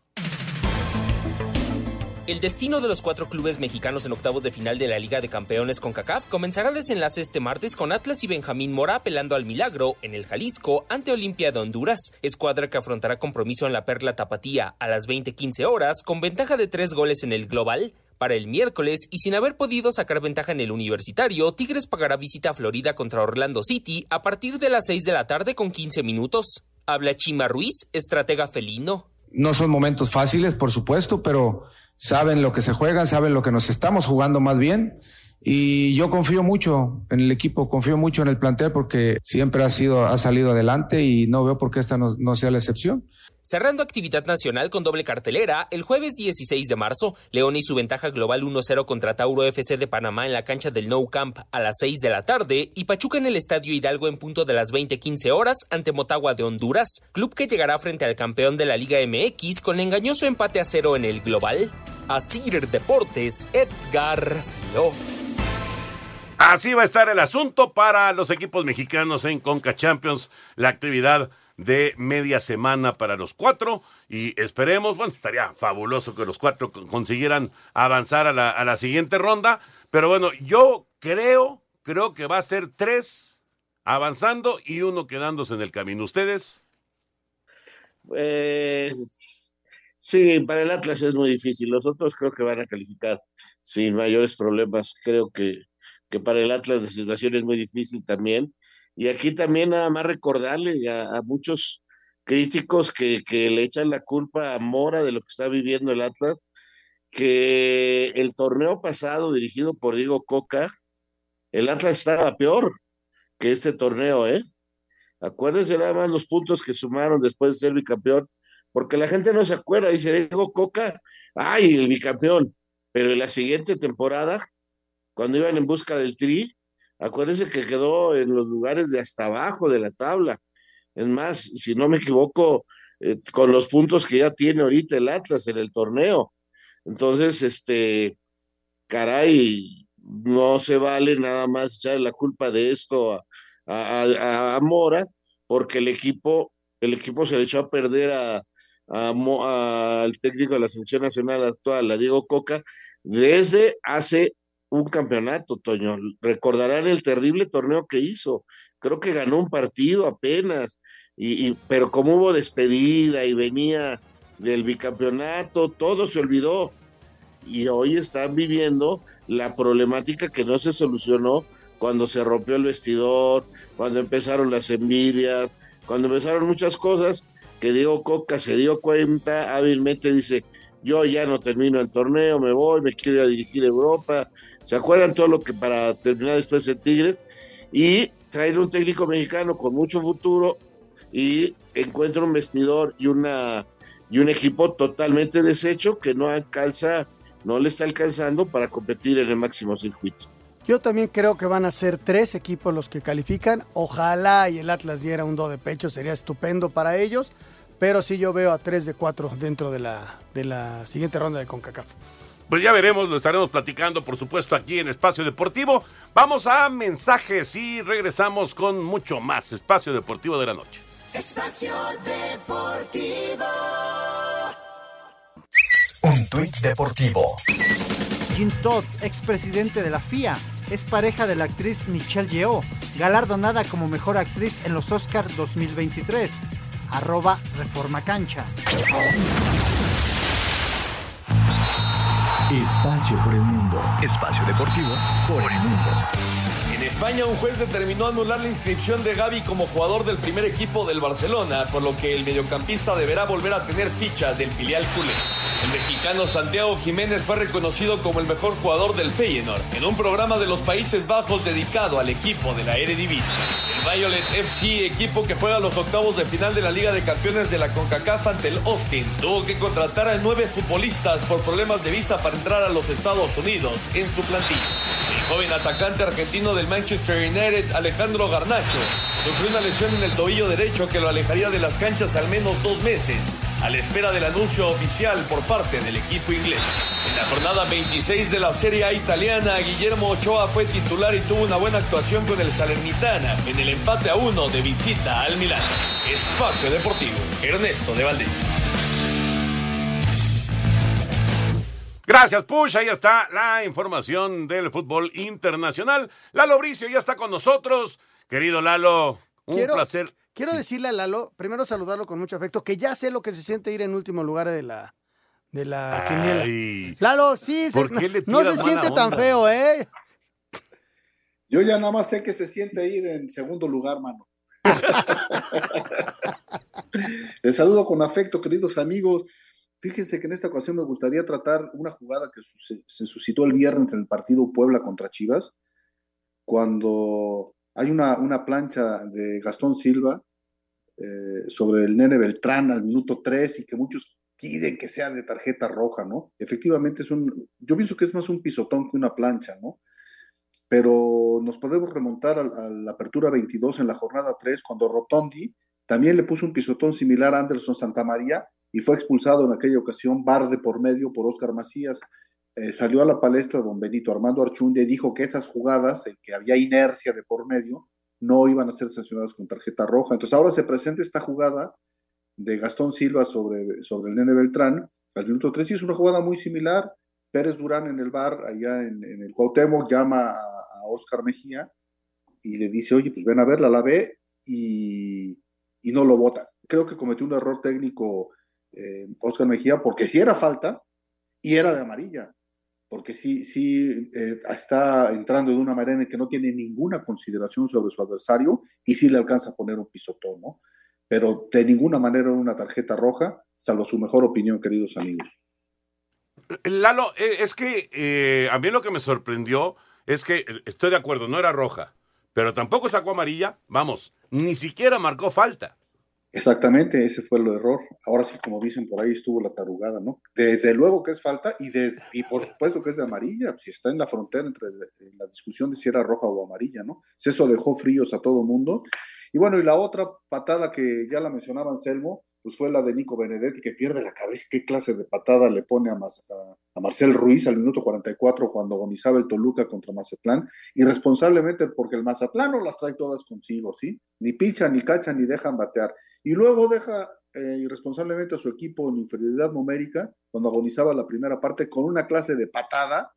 El destino de los cuatro clubes mexicanos en octavos de final de la Liga de Campeones con CACAF comenzará desenlace este martes con Atlas y Benjamín Mora apelando al milagro en el Jalisco ante Olimpia de Honduras, escuadra que afrontará compromiso en la Perla Tapatía a las 20:15 horas con ventaja de tres goles en el global. Para el miércoles y sin haber podido sacar ventaja en el universitario, Tigres pagará visita a Florida contra Orlando City a partir de las 6 de la tarde con 15 minutos. Habla Chima Ruiz, estratega felino. No son momentos fáciles, por supuesto, pero saben lo que se juegan, saben lo que nos estamos jugando más bien y yo confío mucho en el equipo, confío mucho en el plantel porque siempre ha sido, ha salido adelante y no veo por qué esta no, no sea la excepción. Cerrando actividad nacional con doble cartelera, el jueves 16 de marzo, León y su ventaja global 1-0 contra Tauro FC de Panamá en la cancha del No Camp a las 6 de la tarde y Pachuca en el Estadio Hidalgo en punto de las 20-15 horas ante Motagua de Honduras, club que llegará frente al campeón de la Liga MX con engañoso empate a cero en el global. Asir Deportes, Edgar Flores. Así va a estar el asunto para los equipos mexicanos en Conca Champions, la actividad de media semana para los cuatro y esperemos, bueno, estaría fabuloso que los cuatro consiguieran avanzar a la, siguiente ronda, pero bueno, yo creo, creo que va a ser tres avanzando y uno quedándose en el camino. ¿Ustedes? Eh, sí, para el Atlas es muy difícil. Los otros creo que van a calificar sin mayores problemas. Creo que, que para el Atlas la situación es muy difícil también. Y aquí también nada más recordarle a, muchos críticos que, que, le echan la culpa a Mora de lo que está viviendo el Atlas, que el torneo pasado dirigido por Diego Coca, el Atlas estaba peor que este torneo, ¿eh? Acuérdense nada más los puntos que sumaron después de ser bicampeón, porque la gente no se acuerda, dice Diego Coca, ay, el bicampeón, pero en la siguiente temporada, cuando iban en busca del tri, Acuérdense que quedó en los lugares de hasta abajo de la tabla. Es más, si no me equivoco, eh, con los puntos que ya tiene ahorita el Atlas en el torneo. Entonces, este, caray, no se vale nada más echar la culpa de esto a, a, a Mora, porque el equipo, el equipo se le echó a perder a, al técnico de la selección nacional actual, a Diego Coca, desde hace un campeonato, Toño. Recordarán el terrible torneo que hizo. Creo que ganó un partido apenas, y, pero como hubo despedida y venía del bicampeonato, todo se olvidó. Y hoy están viviendo la problemática que no se solucionó cuando se rompió el vestidor, cuando empezaron las envidias, cuando empezaron muchas cosas que Diego Coca se dio cuenta, hábilmente dice, yo ya no termino el torneo, me voy, me quiero ir a dirigir Europa, ¿Se acuerdan todo lo que para terminar después en Tigres? Y traer un técnico mexicano con mucho futuro y encuentra un vestidor y una y un equipo totalmente deshecho que no alcanza, no le está alcanzando para competir en el máximo circuito. Yo también creo que van a ser tres equipos los que califican. Ojalá y el Atlas diera un do de pecho, sería estupendo para ellos. Pero sí yo veo a tres de cuatro dentro de la, de la siguiente ronda de CONCACAF. Pues ya veremos, lo estaremos platicando, por supuesto, aquí en Espacio Deportivo. Vamos a mensajes y regresamos con mucho más Espacio Deportivo de la Noche. Espacio Deportivo. Un tuit deportivo. Jim Todd, expresidente de la FIA, es pareja de la actriz Michelle Yeoh, galardonada como mejor actriz en los Oscars 2023. Arroba Reforma Cancha. Espacio por el mundo. Espacio deportivo por el mundo. En España, un juez determinó anular la inscripción de Gaby como jugador del primer equipo del Barcelona, por lo que el mediocampista deberá volver a tener ficha del filial culé. El mexicano Santiago Jiménez fue reconocido como el mejor jugador del Feyenoord en un programa de los Países Bajos dedicado al equipo de la Eredivisie. El Violet FC, equipo que juega los octavos de final de la Liga de Campeones de la CONCACAF ante el Austin, tuvo que contratar a nueve futbolistas por problemas de visa para entrar a los Estados Unidos en su plantilla. El joven atacante argentino del Manchester United, Alejandro Garnacho, sufrió una lesión en el tobillo derecho que lo alejaría de las canchas al menos dos meses, a la espera del anuncio oficial por parte del equipo inglés. En la jornada 26 de la Serie italiana, Guillermo Ochoa fue titular y tuvo una buena actuación con el Salernitana en el empate a uno de visita al Milán. Espacio Deportivo, Ernesto de Valdés. Gracias, Push. Ahí está la información del fútbol internacional. Lalo Bricio ya está con nosotros. Querido Lalo, un Quiero- placer. Quiero decirle a Lalo, primero saludarlo con mucho afecto, que ya sé lo que se siente ir en último lugar de la, de la. Ay, Lalo, sí, se- ¿Por qué le no se siente tan feo, ¿eh? Yo ya nada más sé que se siente ir en segundo lugar, mano. Les saludo con afecto, queridos amigos. Fíjense que en esta ocasión me gustaría tratar una jugada que se suscitó el viernes en el partido Puebla contra Chivas, cuando hay una, una plancha de Gastón Silva eh, sobre el nene Beltrán al minuto 3 y que muchos quieren que sea de tarjeta roja, ¿no? Efectivamente es un, yo pienso que es más un pisotón que una plancha, ¿no? Pero nos podemos remontar a, la apertura 22 en la jornada 3, cuando Rotondi también le puso un pisotón similar a Anderson Santamaría y fue expulsado en aquella ocasión, bar de por medio por Oscar Macías. Eh, salió a la palestra don Benito Armando Archundia y dijo que esas jugadas, en que había inercia de por medio, no iban a ser sancionadas con tarjeta roja. Entonces ahora se presenta esta jugada de Gastón Silva sobre, sobre el Nene Beltrán, al minuto 3, y es una jugada muy similar. Pérez Durán en el bar, allá en, el Cuauhtémoc, llama a, a, Oscar Mejía y le dice, oye, pues ven a verla, la ve y, y no lo vota. Creo que cometió un error técnico eh, Oscar Mejía, porque sí era falta y era de amarilla porque sí, sí eh, está entrando de una manera en que no tiene ninguna consideración sobre su adversario y sí le alcanza a poner un pisotón, ¿no? Pero de ninguna manera una tarjeta roja, salvo su mejor opinión, queridos amigos. Lalo, eh, es que eh, a mí lo que me sorprendió es que estoy de acuerdo, no era roja, pero tampoco sacó amarilla, vamos, ni siquiera marcó falta. Exactamente, ese fue el error. Ahora sí, como dicen por ahí, estuvo la tarugada, ¿no? Desde luego que es falta y, de, y por supuesto que es de amarilla, si está en la frontera entre la discusión de si era roja o amarilla, ¿no? Eso dejó fríos a todo mundo. Y bueno, y la otra patada que ya la mencionaba Anselmo, pues fue la de Nico Benedetti, que pierde la cabeza. ¿Qué clase de patada le pone a, a, a Marcel Ruiz al minuto 44 cuando agonizaba el Toluca contra Mazatlán? Irresponsablemente porque el Mazatlán no las trae todas consigo, ¿sí? Ni pichan, ni cachan, ni dejan batear y luego deja eh, irresponsablemente a su equipo en inferioridad numérica cuando agonizaba la primera parte con una clase de patada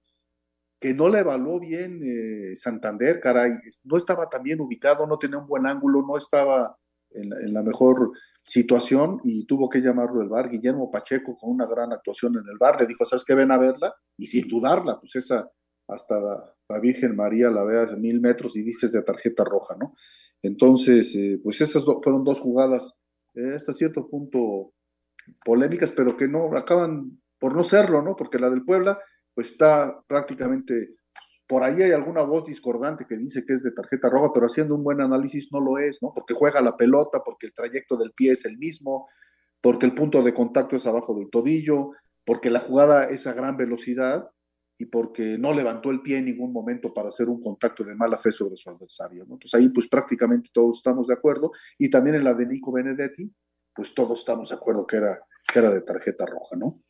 que no le evaluó bien eh, Santander, caray, no estaba tan bien ubicado, no tenía un buen ángulo, no estaba en, en, la mejor situación y tuvo que llamarlo el bar. Guillermo Pacheco con una gran actuación en el bar le dijo, ¿sabes qué? Ven a verla y sin dudarla, pues esa hasta la, la Virgen María la ve a mil metros y dices de tarjeta roja, ¿no? Entonces, eh, pues esas fueron dos jugadas eh, hasta cierto punto polémicas, pero que no acaban por no serlo, ¿no? Porque la del Puebla, pues está prácticamente, por ahí hay alguna voz discordante que dice que es de tarjeta roja, pero haciendo un buen análisis no lo es, ¿no? Porque juega la pelota, porque el trayecto del pie es el mismo, porque el punto de contacto es abajo del tobillo, porque la jugada es a gran velocidad y porque no levantó el pie en ningún momento para hacer un contacto de mala fe sobre su adversario. ¿no? Entonces ahí pues prácticamente todos estamos de acuerdo y también en la de Nico Benedetti, pues todos estamos de acuerdo que era, que era de tarjeta roja, ¿no?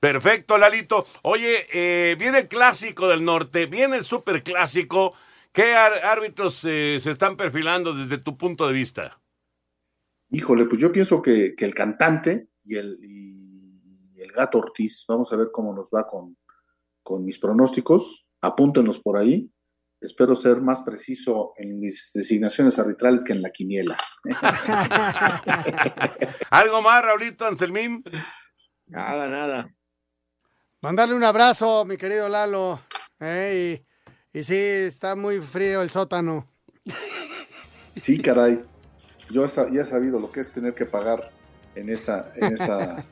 Perfecto, Lalito. Oye, eh, viene el clásico del norte, viene el superclásico. ¿Qué árbitros eh, se están perfilando desde tu punto de vista? Híjole, pues yo pienso que, que el cantante y el, y el gato Ortiz, vamos a ver cómo nos va con, con mis pronósticos. Apúntenos por ahí. Espero ser más preciso en mis designaciones arbitrales que en la quiniela. ¿Algo más, Raulito Anselmín? Nada, nada. Mandarle un abrazo, mi querido Lalo. Eh, y, y, sí, está muy frío el sótano. Sí, caray. Yo ya he sabido lo que es tener que pagar en esa, en esa,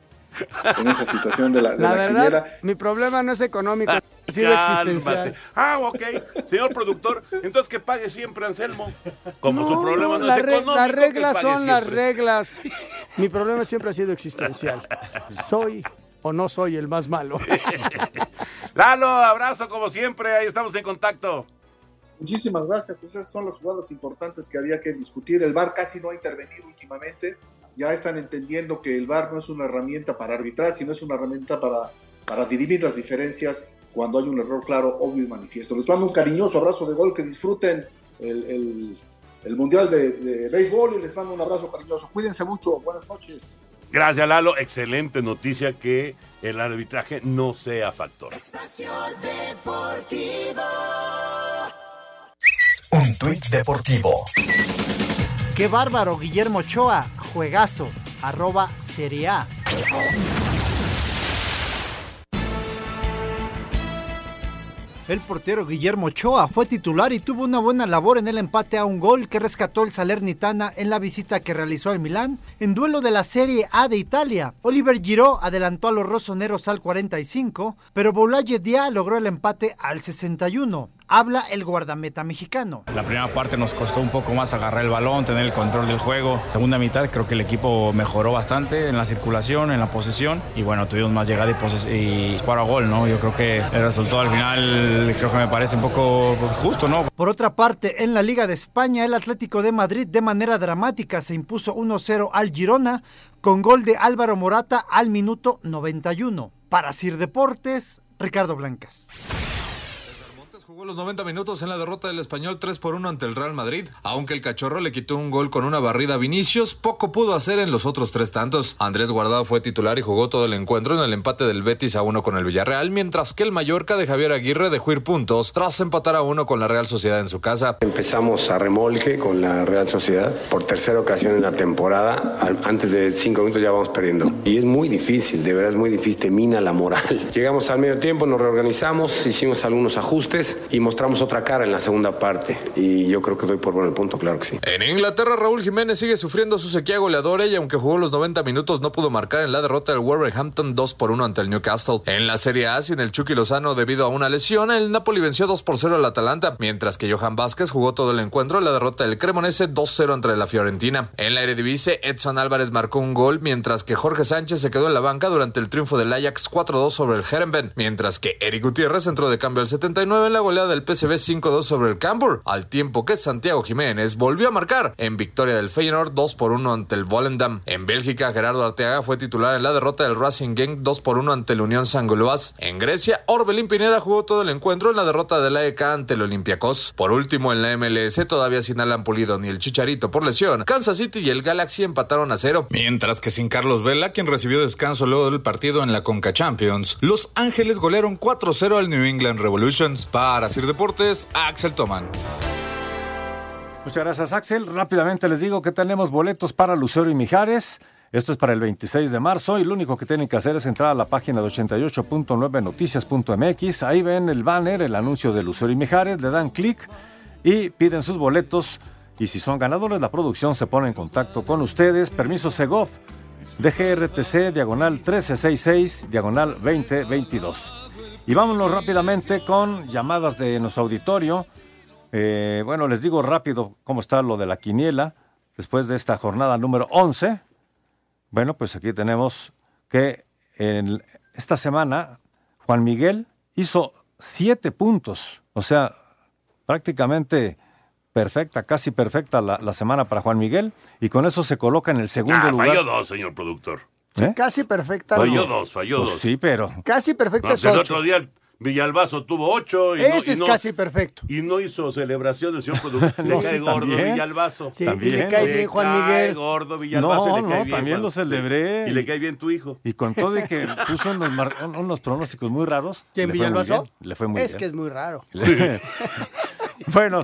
en esa situación de la, de la, la verdad, quiniela. Mi problema no es económico, ha sido existencial. Ah, ok. Señor productor, entonces que pague siempre Anselmo. Como No, su problema no, la es económico. Las reglas son las siempre. reglas. Mi problema siempre ha sido existencial. Soy o no soy el más malo. Lalo, abrazo como siempre. Ahí estamos en contacto. Muchísimas gracias. Pues esas son las jugadas importantes que había que discutir. El VAR casi no ha intervenido últimamente. Ya están entendiendo que el VAR no es una herramienta para arbitrar, sino es una herramienta para, para dirimir las diferencias cuando hay un error claro, obvio y manifiesto. Les mando un cariñoso abrazo de gol, que disfruten el, el- el Mundial de, de Béisbol y les mando un abrazo cariñoso. Cuídense mucho. Buenas noches. Gracias, Lalo. Excelente noticia que el arbitraje no sea factor. Espacio Deportivo. Un tuit deportivo. Qué bárbaro, Guillermo Ochoa. Juegazo. Arroba Serie A. El portero Guillermo Ochoa fue titular y tuvo una buena labor en el empate a un gol que rescató el Salernitana en la visita que realizó al Milán en duelo de la Serie A de Italia. Oliver Giroud adelantó a los rosoneros al 45, pero Boulaye Dia logró el empate al 61 habla el guardameta mexicano. La primera parte nos costó un poco más agarrar el balón, tener el control del juego. Segunda mitad creo que el equipo mejoró bastante en la circulación, en la posesión y bueno, tuvimos más llegada y, y a gol, ¿no? Yo creo que el resultado al final creo que me parece un poco pues, justo, ¿no? Por otra parte, en la Liga de España, el Atlético de Madrid de manera dramática se impuso 1-0 al Girona con gol de Álvaro Morata al minuto 91. Para Sir Deportes, Ricardo Blancas jugó los 90 minutos en la derrota del español 3 por 1 ante el Real Madrid. Aunque el cachorro le quitó un gol con una barrida a Vinicius, poco pudo hacer en los otros tres tantos. Andrés Guardado fue titular y jugó todo el encuentro en el empate del Betis a 1 con el Villarreal, mientras que el Mallorca de Javier Aguirre dejó ir puntos tras empatar a 1 con la Real Sociedad en su casa. Empezamos a remolque con la Real Sociedad por tercera ocasión en la temporada. Antes de cinco minutos ya vamos perdiendo. Y es muy difícil, de verdad es muy difícil, mina la moral. Llegamos al medio tiempo, nos reorganizamos, hicimos algunos ajustes y mostramos otra cara en la segunda parte. Y yo creo que doy por bueno el punto, claro que sí. En Inglaterra, Raúl Jiménez sigue sufriendo su sequía goleadora y aunque jugó los 90 minutos no pudo marcar en la derrota del Wolverhampton 2 por 1 ante el Newcastle. En la Serie A, sin el Chucky Lozano debido a una lesión, el Napoli venció 2 por 0 al Atalanta, mientras que Johan Vázquez jugó todo el encuentro en la derrota del Cremonese 2-0 entre la Fiorentina. En la Eredivisie, Edson Álvarez marcó un gol, mientras que Jorge Sánchez se quedó en la banca durante el triunfo del Ajax 4-2 sobre el Herenben, mientras que Eric Gutiérrez entró de cambio al 79 en la goleada del PSV 5-2 sobre el Cambur, al tiempo que Santiago Jiménez volvió a marcar en victoria del Feyenoord 2 por 1 ante el Volendam. En Bélgica, Gerardo Arteaga fue titular en la derrota del Racing Gang 2 por 1 ante el Unión Sangoloas. En Grecia, Orbelín Pineda jugó todo el encuentro en la derrota del AEK ante el Olympiacos. Por último, en la MLS, todavía sin Alan Pulido ni el Chicharito por lesión, Kansas City y el Galaxy empataron a cero. Mientras que sin Carlos Vela, quien recibió descanso luego del partido en la Conca Champions, Los Ángeles golearon 4-0 al New England Revolutions. Para Sir Deportes, Axel Toman. Muchas gracias, Axel. Rápidamente les digo que tenemos boletos para Lucero y Mijares. Esto es para el 26 de marzo y lo único que tienen que hacer es entrar a la página de 88.9noticias.mx. Ahí ven el banner, el anuncio de Lucero y Mijares, le dan clic y piden sus boletos. Y si son ganadores, la producción se pone en contacto con ustedes. Permiso Segov, DGRTC, diagonal 1366, diagonal 2022. Y vámonos rápidamente con llamadas de nuestro auditorio. Eh, bueno, les digo rápido cómo está lo de la quiniela después de esta jornada número 11. Bueno, pues aquí tenemos que en esta semana Juan Miguel hizo siete puntos, o sea, prácticamente perfecta, casi perfecta la, semana para Juan Miguel, y con eso se coloca en el segundo ah, lugar. Falló dos, señor productor. ¿Eh? Casi perfecta. Falló dos, falló pues dos. Sí, pero. Casi perfecta es El otro día Villalbazo tuvo ocho. Y Ese no, es no, casi perfecto. Y no hizo celebración del señor productor. No, le cae sí, gordo también. Villalbazo. Sí, y le cae bien Juan Le cae Miguel. gordo Villalbazo. y No, le cae no, bien también Juan- lo celebré. Y le cae bien tu hijo. Y con todo y que puso unos, mar- unos pronósticos muy raros. ¿Quién, le fue muy Villalbazo? bien, Le fue muy es bien. que es muy raro. bueno,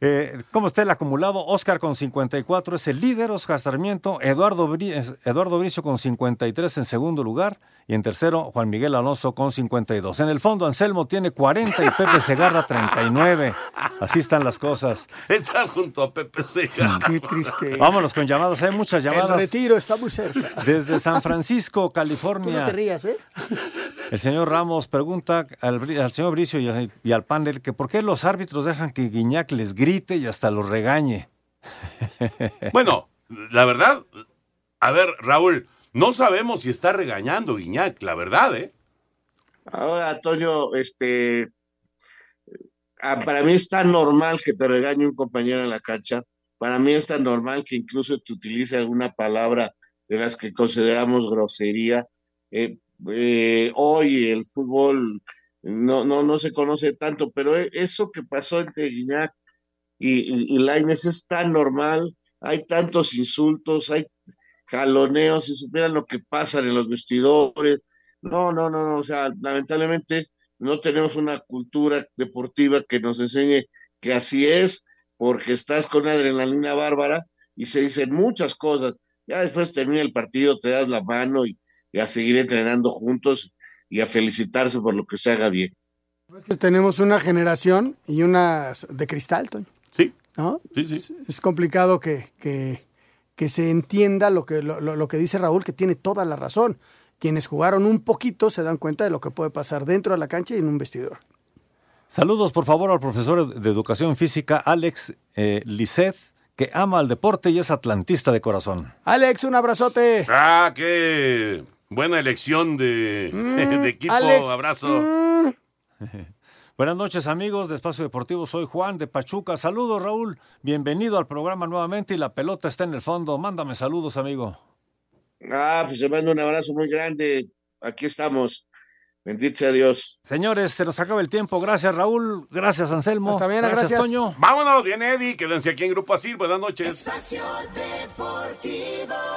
eh, ¿cómo está el acumulado? Oscar con 54 es el líder, Oscar Sarmiento, Eduardo, Bri- Eduardo Bricio con 53 en segundo lugar y en tercero Juan Miguel Alonso con 52. En el fondo Anselmo tiene 40 y Pepe Segarra 39. Así están las cosas. Estás junto a Pepe Seja. Qué triste. Vámonos con llamadas, hay muchas El llamadas. retiro está muy cerca. Desde San Francisco, Tú no California. te rías, ¿eh? El señor Ramos pregunta al, señor Bricio y, al- y al panel que por qué los árbitros dejan que Guiñac les grite y hasta los regañe. Bueno, la verdad, a ver, Raúl, no sabemos si está regañando Guiñac, la verdad, ¿eh? Ahora, Toño, este, ah, para mí es tan normal que te regañe un compañero en la cancha. Para mí es tan normal que incluso te utilice alguna palabra de las que consideramos grosería. Eh, eh, hoy el fútbol no, no, no se conoce tanto, pero e- eso que pasó entre Guiñac y, y, y Lainez es tan normal. Hay tantos insultos, hay jaloneos, si supieran lo que pasa en los vestidores. No, no, no, no, o sea, lamentablemente no tenemos una cultura deportiva que nos enseñe que así es, porque estás con una adrenalina bárbara y se dicen muchas cosas. Ya después termina el partido, te das la mano y, y a seguir entrenando juntos y a felicitarse por lo que se haga bien. Es que tenemos una generación y una de cristal, Toño. Sí. ¿No? Sí, sí. Es, es complicado que, que, que se entienda lo que, lo, lo- que dice Raúl, que tiene toda la razón. Quienes jugaron un poquito se dan cuenta de lo que puede pasar dentro de la cancha y en un vestidor. Saludos, por favor, al profesor de Educación Física, Alex eh, Lisset, que ama al deporte y es atlantista de corazón. Alex, un abrazote. Ah, qué buena elección de, Mm, de equipo. Alex, Abrazo. mm. Buenas noches, amigos de Espacio Deportivo. Soy Juan de Pachuca. Saludos, Raúl. Bienvenido al programa nuevamente y la pelota está en el fondo. Mándame saludos, amigo. Ah, pues te mando un abrazo muy grande. Aquí estamos. Bendito sea Dios. Señores, se nos acaba el tiempo. Gracias, Raúl. Gracias, Anselmo. Hasta mañana, gracias, gracias. Toño. Vámonos, viene Eddie. Quédense aquí en Grupo Asir. Buenas noches. Espacio Deportivo.